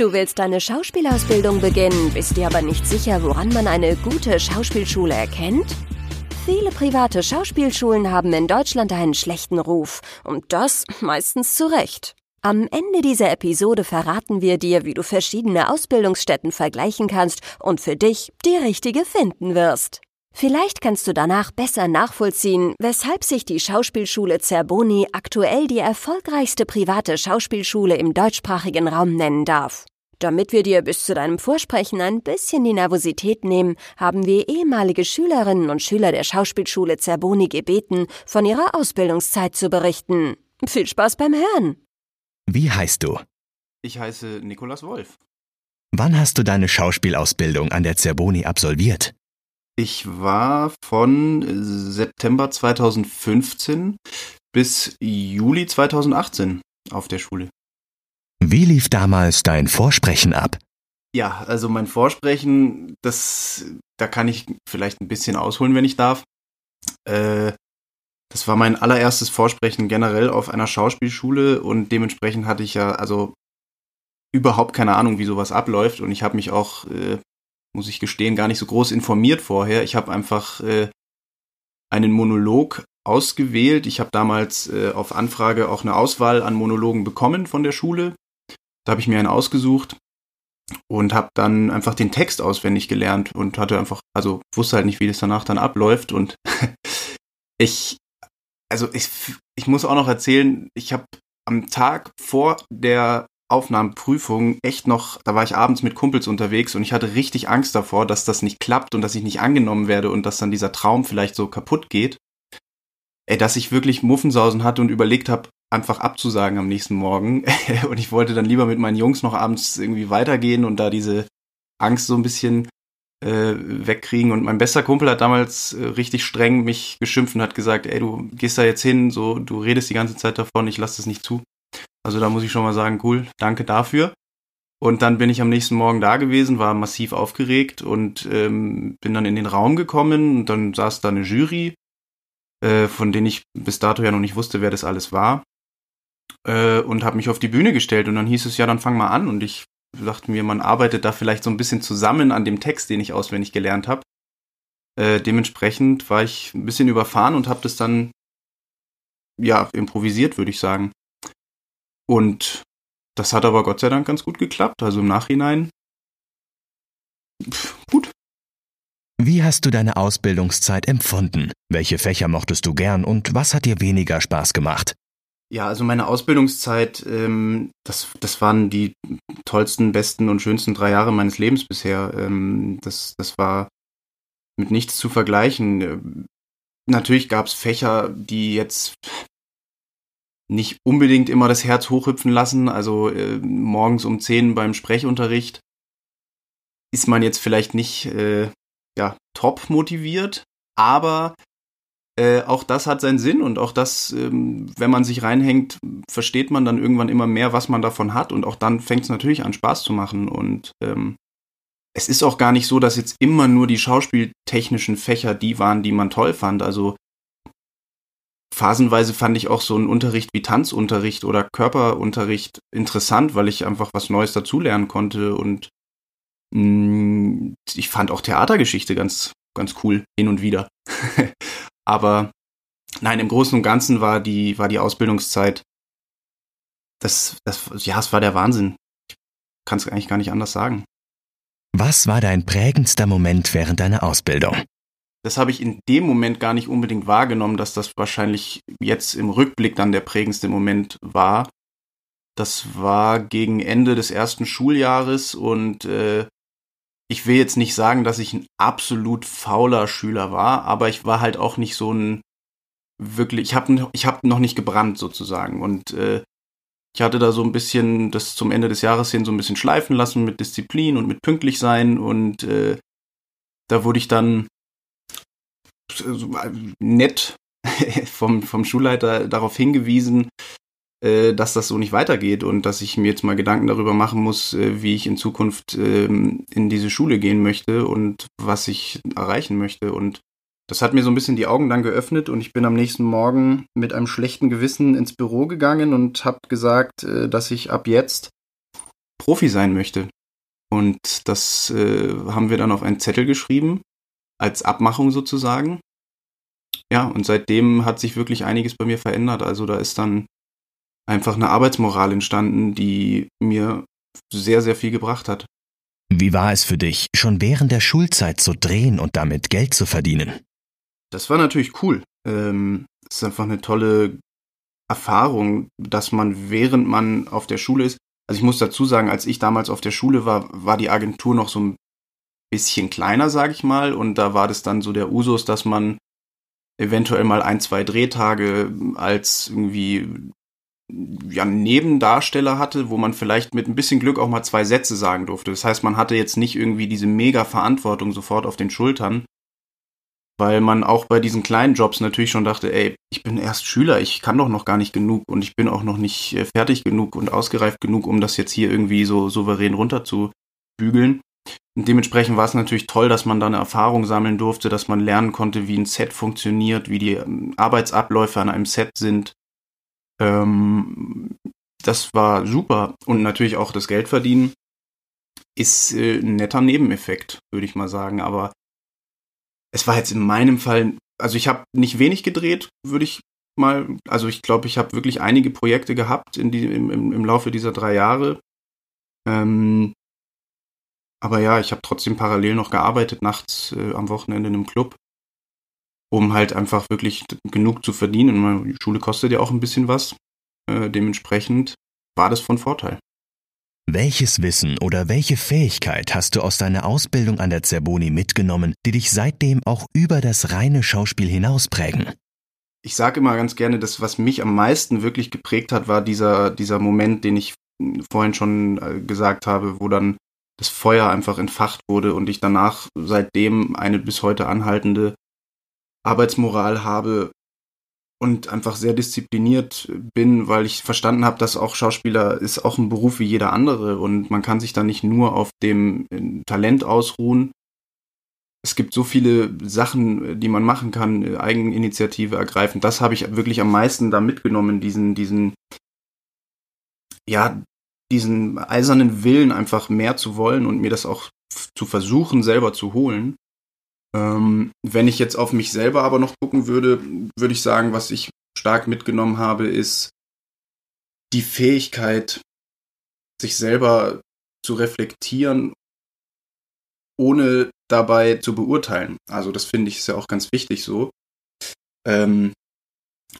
Du willst deine Schauspielausbildung beginnen, bist dir aber nicht sicher, woran man eine gute Schauspielschule erkennt? Viele private Schauspielschulen haben in Deutschland einen schlechten Ruf. Und das meistens zu Recht. Am Ende dieser Episode verraten wir dir, wie du verschiedene Ausbildungsstätten vergleichen kannst und für dich die richtige finden wirst. Vielleicht kannst du danach besser nachvollziehen, weshalb sich die Schauspielschule Zerboni aktuell die erfolgreichste private Schauspielschule im deutschsprachigen Raum nennen darf. Damit wir dir bis zu deinem Vorsprechen ein bisschen die Nervosität nehmen, haben wir ehemalige Schülerinnen und Schüler der Schauspielschule Zerboni gebeten, von ihrer Ausbildungszeit zu berichten. Viel Spaß beim Hören! Wie heißt du? Ich heiße Nikolas Wolf. Wann hast du deine Schauspielausbildung an der Zerboni absolviert? Ich war von September 2015 bis Juli 2018 auf der Schule. Wie lief damals dein Vorsprechen ab? Ja, also mein Vorsprechen, das, da kann ich vielleicht ein bisschen ausholen, wenn ich darf. Äh, das war mein allererstes Vorsprechen generell auf einer Schauspielschule und dementsprechend hatte ich ja also überhaupt keine Ahnung, wie sowas abläuft und ich habe mich auch, äh, muss ich gestehen, gar nicht so groß informiert vorher. Ich habe einfach äh, einen Monolog ausgewählt. Ich habe damals äh, auf Anfrage auch eine Auswahl an Monologen bekommen von der Schule. Da habe ich mir einen ausgesucht und habe dann einfach den Text auswendig gelernt und hatte einfach, also wusste halt nicht, wie das danach dann abläuft und ich also ich, ich muss auch noch erzählen, ich habe am Tag vor der Aufnahmeprüfung echt noch, da war ich abends mit Kumpels unterwegs und ich hatte richtig Angst davor, dass das nicht klappt und dass ich nicht angenommen werde und dass dann dieser Traum vielleicht so kaputt geht. Ey, dass ich wirklich Muffensausen hatte und überlegt habe, einfach abzusagen am nächsten Morgen. und ich wollte dann lieber mit meinen Jungs noch abends irgendwie weitergehen und da diese Angst so ein bisschen äh, wegkriegen. Und mein bester Kumpel hat damals äh, richtig streng mich geschimpft und hat gesagt, ey, du gehst da jetzt hin, so, du redest die ganze Zeit davon, ich lasse das nicht zu. Also da muss ich schon mal sagen, cool, danke dafür. Und dann bin ich am nächsten Morgen da gewesen, war massiv aufgeregt und ähm, bin dann in den Raum gekommen und dann saß da eine Jury, äh, von denen ich bis dato ja noch nicht wusste, wer das alles war. Äh, und habe mich auf die Bühne gestellt und dann hieß es, ja, dann fang mal an. Und ich dachte mir, man arbeitet da vielleicht so ein bisschen zusammen an dem Text, den ich auswendig gelernt habe. Äh, dementsprechend war ich ein bisschen überfahren und habe das dann ja improvisiert, würde ich sagen. Und das hat aber Gott sei Dank ganz gut geklappt. Also im Nachhinein pff, gut. Wie hast du deine Ausbildungszeit empfunden? Welche Fächer mochtest du gern und was hat dir weniger Spaß gemacht? Ja, also meine Ausbildungszeit, ähm, das, das waren die tollsten, besten und schönsten drei Jahre meines Lebens bisher. Ähm, das, das war mit nichts zu vergleichen. Ähm, natürlich gab es Fächer, die jetzt nicht unbedingt immer das Herz hochhüpfen lassen. Also äh, morgens um zehn beim Sprechunterricht ist man jetzt vielleicht nicht äh, ja, top motiviert, aber äh, auch das hat seinen Sinn und auch das, ähm, wenn man sich reinhängt, versteht man dann irgendwann immer mehr, was man davon hat und auch dann fängt es natürlich an Spaß zu machen und ähm, es ist auch gar nicht so, dass jetzt immer nur die schauspieltechnischen Fächer die waren, die man toll fand. Also phasenweise fand ich auch so einen Unterricht wie Tanzunterricht oder Körperunterricht interessant, weil ich einfach was Neues dazulernen konnte und mh, mm, ich fand auch Theatergeschichte ganz ganz cool hin und wieder. Aber nein, im Großen und Ganzen war die, war die Ausbildungszeit, das, das, ja, es war der Wahnsinn. Ich kann es eigentlich gar nicht anders sagen. Was war dein prägendster Moment während deiner Ausbildung? Das habe ich in dem Moment gar nicht unbedingt wahrgenommen, dass das wahrscheinlich jetzt im Rückblick dann der prägendste Moment war. Das war gegen Ende des ersten Schuljahres und äh, ich will jetzt nicht sagen, dass ich ein absolut fauler Schüler war, aber ich war halt auch nicht so ein wirklich, ich habe ich hab noch nicht gebrannt sozusagen und äh, ich hatte da so ein bisschen das zum Ende des Jahres hin so ein bisschen schleifen lassen mit Disziplin und mit pünktlich sein und äh, da wurde ich dann nett vom, vom Schulleiter darauf hingewiesen, äh, dass das so nicht weitergeht und dass ich mir jetzt mal Gedanken darüber machen muss, äh, wie ich in Zukunft ähm, in diese Schule gehen möchte und was ich erreichen möchte. Und das hat mir so ein bisschen die Augen dann geöffnet und ich bin am nächsten Morgen mit einem schlechten Gewissen ins Büro gegangen und habe gesagt, äh, dass ich ab jetzt Profi sein möchte. Und das äh, haben wir dann auf einen Zettel geschrieben, als Abmachung sozusagen. Ja, und seitdem hat sich wirklich einiges bei mir verändert. Also da ist dann einfach eine Arbeitsmoral entstanden, die mir sehr, sehr viel gebracht hat. Wie war es für dich, schon während der Schulzeit zu drehen und damit Geld zu verdienen? Das war natürlich cool. Ähm, es ist einfach eine tolle Erfahrung, dass man während man auf der Schule ist, also ich muss dazu sagen, als ich damals auf der Schule war, war die Agentur noch so ein bisschen kleiner, sag ich mal, und da war das dann so der Usus, dass man eventuell mal ein, zwei Drehtage als irgendwie ja, Nebendarsteller hatte, wo man vielleicht mit ein bisschen Glück auch mal zwei Sätze sagen durfte. Das heißt, man hatte jetzt nicht irgendwie diese mega Verantwortung sofort auf den Schultern, weil man auch bei diesen kleinen Jobs natürlich schon dachte, ey, ich bin erst Schüler, ich kann doch noch gar nicht genug und ich bin auch noch nicht äh, fertig genug und ausgereift genug, um das jetzt hier irgendwie so souverän runterzubügeln. Und dementsprechend war es natürlich toll, dass man da eine Erfahrung sammeln durfte, dass man lernen konnte, wie ein Set funktioniert, wie die ähm, Arbeitsabläufe an einem Set sind. Ähm, das war super. Und natürlich auch das Geld verdienen ist äh, ein netter Nebeneffekt, würde ich mal sagen. Aber es war jetzt in meinem Fall, also ich habe nicht wenig gedreht, würde ich mal, also ich glaube, ich habe wirklich einige Projekte gehabt in die, im, im, Laufe dieser drei Jahre. Ähm, aber ja, ich habe trotzdem parallel noch gearbeitet, nachts äh, am Wochenende in einem Club, um halt einfach wirklich genug zu verdienen. Und die Schule kostet ja auch ein bisschen was. Äh, dementsprechend war das von Vorteil. Welches Wissen oder welche Fähigkeit hast du aus deiner Ausbildung an der Zerboni mitgenommen, die dich seitdem auch über das reine Schauspiel hinaus prägen? Ich sage immer ganz gerne, das, was mich am meisten wirklich geprägt hat, war dieser, dieser Moment, den ich vorhin schon äh, gesagt habe, wo dann das Feuer einfach entfacht wurde und ich danach seitdem eine bis heute anhaltende Arbeitsmoral habe und einfach sehr diszipliniert bin, weil ich verstanden habe, dass auch Schauspieler ist auch ein Beruf wie jeder andere und man kann sich da nicht nur auf dem äh, Talent ausruhen. Es gibt so viele Sachen, die man machen kann, Eigeninitiative ergreifen. Das habe ich wirklich am meisten da mitgenommen, diesen, diesen, ja, diesen eisernen Willen, einfach mehr zu wollen und mir das auch zu versuchen, selber zu holen. Ähm, wenn ich jetzt auf mich selber aber noch gucken würde, würde ich sagen, was ich stark mitgenommen habe, ist die Fähigkeit, sich selber zu reflektieren, ohne dabei zu beurteilen. Also das finde ich ist ja auch ganz wichtig so. Ähm,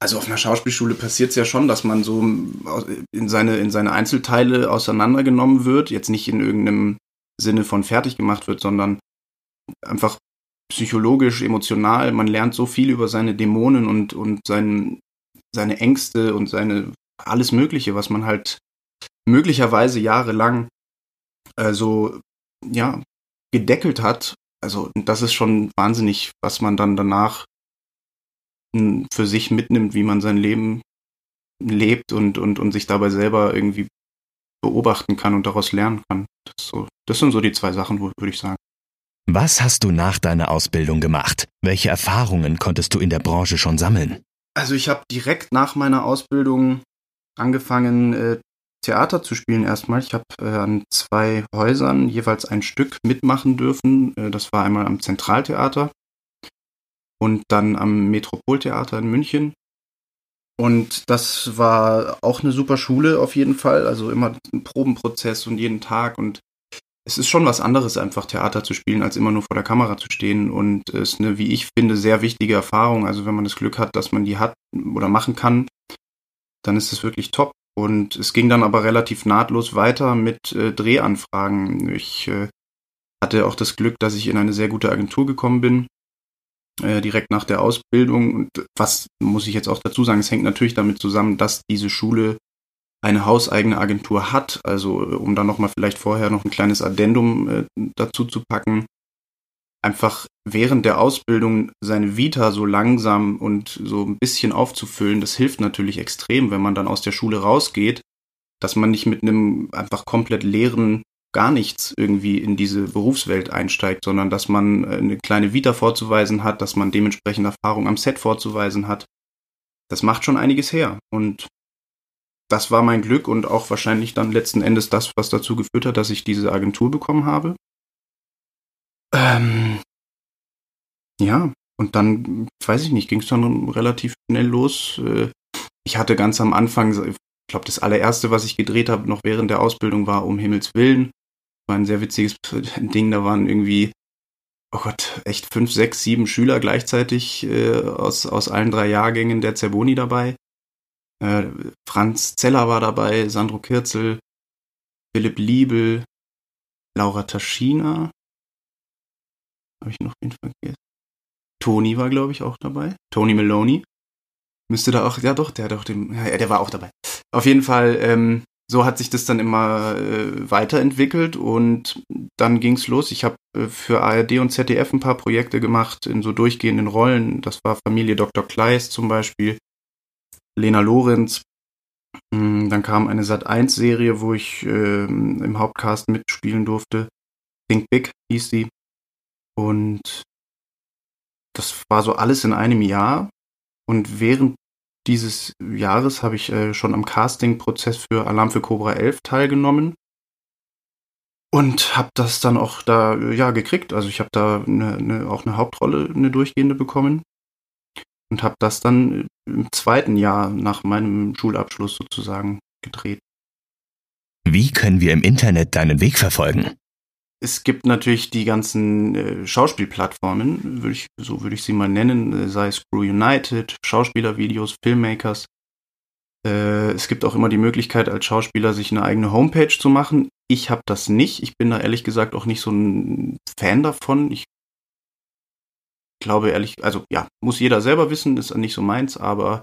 also auf einer Schauspielschule passiert es ja schon, dass man so in seine, in seine Einzelteile auseinandergenommen wird, jetzt nicht in irgendeinem Sinne von fertig gemacht wird, sondern einfach psychologisch, emotional. Man lernt so viel über seine Dämonen und, und sein, seine Ängste und seine alles Mögliche, was man halt möglicherweise jahrelang äh, so, ja, gedeckelt hat. Also, das ist schon wahnsinnig, was man dann danach für sich mitnimmt, wie man sein Leben lebt und, und, und sich dabei selber irgendwie beobachten kann und daraus lernen kann. Das, so, das sind so die zwei Sachen, würde ich sagen. Was hast du nach deiner Ausbildung gemacht? Welche Erfahrungen konntest du in der Branche schon sammeln? Also ich habe direkt nach meiner Ausbildung angefangen, äh, Theater zu spielen erstmal. Ich habe äh, an zwei Häusern jeweils ein Stück mitmachen dürfen. Äh, das war einmal am Zentraltheater und dann am Metropoltheater in München. Und das war auch eine super Schule auf jeden Fall. Also immer ein Probenprozess und jeden Tag. Und es ist schon was anderes, einfach Theater zu spielen, als immer nur vor der Kamera zu stehen. Und es ist eine, wie ich finde, sehr wichtige Erfahrung. Also wenn man das Glück hat, dass man die hat oder machen kann, dann ist es wirklich top. Und es ging dann aber relativ nahtlos weiter mit äh, Drehanfragen. Ich äh, hatte auch das Glück, dass ich in eine sehr gute Agentur gekommen bin, äh, direkt nach der Ausbildung. Und was muss ich jetzt auch dazu sagen, es hängt natürlich damit zusammen, dass diese Schule eine hauseigene Agentur hat. Also äh, um dann nochmal vielleicht vorher noch ein kleines Addendum äh, dazu zu packen. Einfach während der Ausbildung seine Vita so langsam und so ein bisschen aufzufüllen, das hilft natürlich extrem, wenn man dann aus der Schule rausgeht, dass man nicht mit einem einfach komplett leeren gar nichts irgendwie in diese Berufswelt einsteigt, sondern dass man äh, eine kleine Vita vorzuweisen hat, dass man dementsprechend Erfahrung am Set vorzuweisen hat. Das macht schon einiges her. Und das war mein Glück und auch wahrscheinlich dann letzten Endes das, was dazu geführt hat, dass ich diese Agentur bekommen habe. Ähm, ja, und dann, weiß ich nicht, ging es dann relativ schnell los. Äh, ich hatte ganz am Anfang, ich glaube, das allererste, was ich gedreht habe, noch während der Ausbildung, war Um Himmels Willen. War ein sehr witziges Ding, da waren irgendwie, oh Gott, echt fünf, sechs, sieben Schüler gleichzeitig äh, aus, aus allen drei Jahrgängen der Zerboni dabei. Äh, Franz Zeller war dabei, Sandro Kirzel, Philipp Liebel, Laura Taschina. Habe ich noch wen vergessen? Tony war, glaube ich, auch dabei. Tony Maloney. Müsste da auch, ja doch, der hat auch den, ja, der war auch dabei. Auf jeden Fall, ähm, so hat sich das dann immer äh, weiterentwickelt und dann ging's los. Ich habe äh, für ARD und ZDF ein paar Projekte gemacht in so durchgehenden Rollen. Das war Familie Dr. Kleist zum Beispiel, Lena Lorenz. Mm, dann kam eine Sat1-Serie, wo ich äh, im Hauptcast mitspielen durfte. Think Big hieß sie. Und das war so alles in einem Jahr. Und während dieses Jahres habe ich äh, schon am Casting-Prozess für Alarm für Cobra 11 teilgenommen. Und habe das dann auch da, ja, gekriegt. Also ich habe da eine, eine, auch eine Hauptrolle, eine durchgehende bekommen. Und habe das dann im zweiten Jahr nach meinem Schulabschluss sozusagen gedreht. Wie können wir im Internet deinen Weg verfolgen? Es gibt natürlich die ganzen äh, Schauspielplattformen, würde ich, so würde ich sie mal nennen, äh, sei es Crew United, Schauspielervideos, Filmmakers. Äh, es gibt auch immer die Möglichkeit, als Schauspieler sich eine eigene Homepage zu machen. Ich habe das nicht. Ich bin da ehrlich gesagt auch nicht so ein Fan davon. Ich glaube ehrlich, also ja, muss jeder selber wissen, ist nicht so meins, aber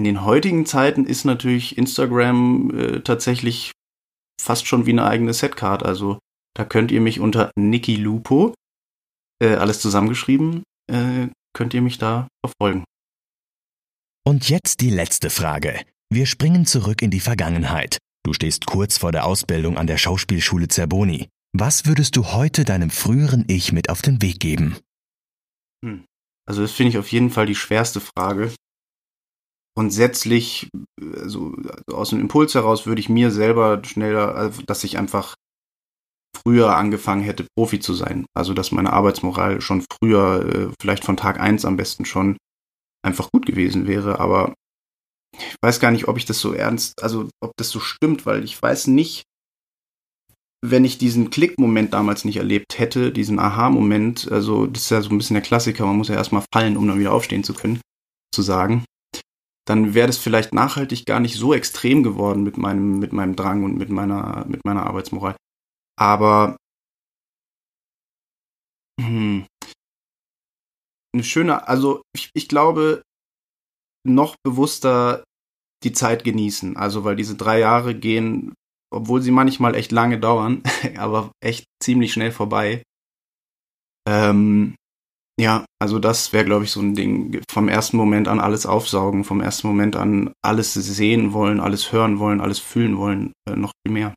in den heutigen Zeiten ist natürlich Instagram äh, tatsächlich fast schon wie eine eigene Setcard. Also da könnt ihr mich unter Niki Lupo, äh, alles zusammengeschrieben, äh, könnt ihr mich da verfolgen. Und jetzt die letzte Frage. Wir springen zurück in die Vergangenheit. Du stehst kurz vor der Ausbildung an der Schauspielschule Zerboni. Was würdest du heute deinem früheren Ich mit auf den Weg geben? Hm. Also das finde ich auf jeden Fall die schwerste Frage. Grundsätzlich, also aus dem Impuls heraus würde ich mir selber schneller, also, dass ich einfach früher angefangen hätte, Profi zu sein. Also dass meine Arbeitsmoral schon früher, äh, vielleicht von Tag eins am besten schon einfach gut gewesen wäre. Aber ich weiß gar nicht, ob ich das so ernst, also ob das so stimmt, weil ich weiß nicht, wenn ich diesen Klick-Moment damals nicht erlebt hätte, diesen Aha-Moment, also das ist ja so ein bisschen der Klassiker, man muss ja erstmal fallen, um dann wieder aufstehen zu können, zu sagen, dann wäre das vielleicht nachhaltig gar nicht so extrem geworden mit meinem, mit meinem Drang und mit meiner, mit meiner Arbeitsmoral. Aber hm, eine schöne, also ich, ich glaube, noch bewusster die Zeit genießen. Also, weil diese drei Jahre gehen, obwohl sie manchmal echt lange dauern, aber echt ziemlich schnell vorbei. Ähm, ja, also das wäre, glaube ich, so ein Ding. Vom ersten Moment an alles aufsaugen, vom ersten Moment an alles sehen wollen, alles hören wollen, alles fühlen wollen, äh, noch viel mehr.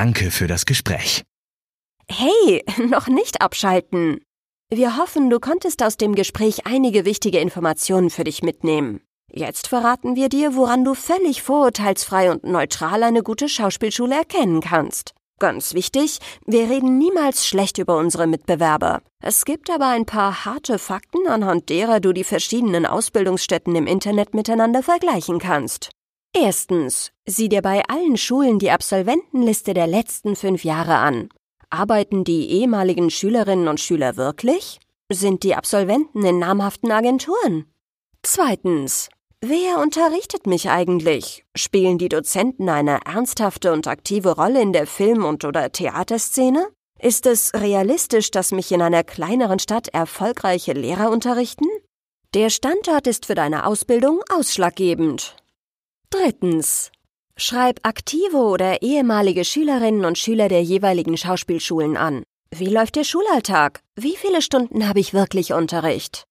Danke für das Gespräch. Hey, noch nicht abschalten. Wir hoffen, du konntest aus dem Gespräch einige wichtige Informationen für dich mitnehmen. Jetzt verraten wir dir, woran du völlig vorurteilsfrei und neutral eine gute Schauspielschule erkennen kannst. Ganz wichtig, wir reden niemals schlecht über unsere Mitbewerber. Es gibt aber ein paar harte Fakten, anhand derer du die verschiedenen Ausbildungsstätten im Internet miteinander vergleichen kannst. Erstens, sieh dir bei allen Schulen die Absolventenliste der letzten fünf Jahre an. Arbeiten die ehemaligen Schülerinnen und Schüler wirklich? Sind die Absolventen in namhaften Agenturen? Zweitens, wer unterrichtet mich eigentlich? Spielen die Dozenten eine ernsthafte und aktive Rolle in der Film- und oder Theaterszene? Ist es realistisch, dass mich in einer kleineren Stadt erfolgreiche Lehrer unterrichten? Der Standort ist für deine Ausbildung ausschlaggebend. Drittens. Schreib aktive oder ehemalige Schülerinnen und Schüler der jeweiligen Schauspielschulen an. Wie läuft der Schulalltag? Wie viele Stunden habe ich wirklich Unterricht?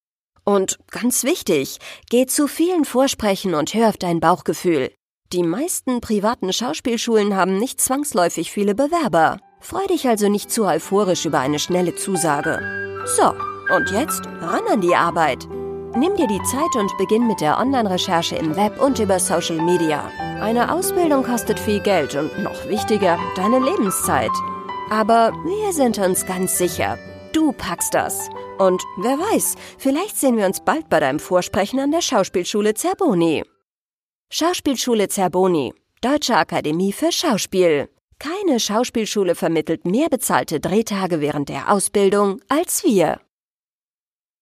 Und ganz wichtig, geh zu vielen Vorsprechen und hör auf dein Bauchgefühl. Die meisten privaten Schauspielschulen haben nicht zwangsläufig viele Bewerber. Freu dich also nicht zu euphorisch über eine schnelle Zusage. So, und jetzt ran an die Arbeit. Nimm dir die Zeit und beginn mit der Online-Recherche im Web und über Social Media. Eine Ausbildung kostet viel Geld und noch wichtiger, deine Lebenszeit. Aber wir sind uns ganz sicher, du packst das. Und wer weiß, vielleicht sehen wir uns bald bei deinem Vorsprechen an der Schauspielschule Zerboni. Schauspielschule Zerboni, Deutsche Akademie für Schauspiel. Keine Schauspielschule vermittelt mehr bezahlte Drehtage während der Ausbildung als wir.